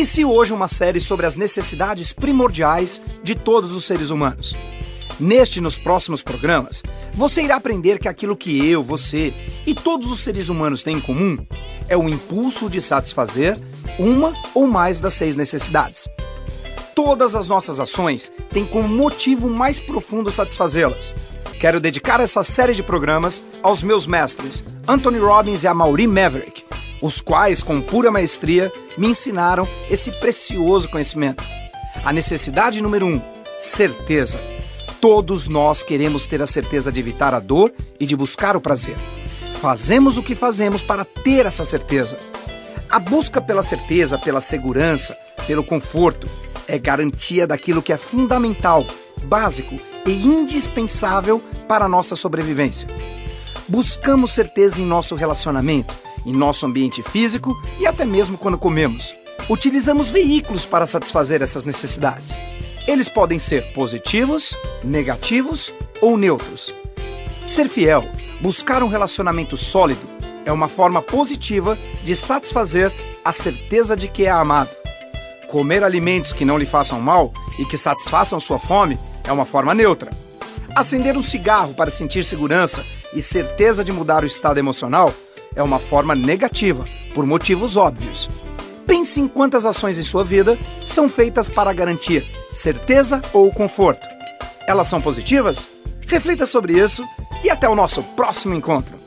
Inicio hoje uma série sobre as necessidades primordiais de todos os seres humanos. Neste e nos próximos programas, você irá aprender que aquilo que eu, você e todos os seres humanos têm em comum é o impulso de satisfazer uma ou mais das seis necessidades. Todas as nossas ações têm como motivo mais profundo satisfazê-las. Quero dedicar essa série de programas aos meus mestres, Anthony Robbins e a Mauri Maverick, os quais, com pura maestria, me ensinaram esse precioso conhecimento. A necessidade número um: certeza. Todos nós queremos ter a certeza de evitar a dor e de buscar o prazer. Fazemos o que fazemos para ter essa certeza. A busca pela certeza, pela segurança, pelo conforto, é garantia daquilo que é fundamental, básico e indispensável para a nossa sobrevivência. Buscamos certeza em nosso relacionamento, em nosso ambiente físico e até mesmo quando comemos. Utilizamos veículos para satisfazer essas necessidades. Eles podem ser positivos, negativos ou neutros. Ser fiel, buscar um relacionamento sólido, é uma forma positiva de satisfazer a certeza de que é amado. Comer alimentos que não lhe façam mal e que satisfaçam sua fome é uma forma neutra. Acender um cigarro para sentir segurança e certeza de mudar o estado emocional é uma forma negativa, por motivos óbvios. Pense em quantas ações em sua vida são feitas para garantir certeza ou conforto. Elas são positivas? Reflita sobre isso e até o nosso próximo encontro.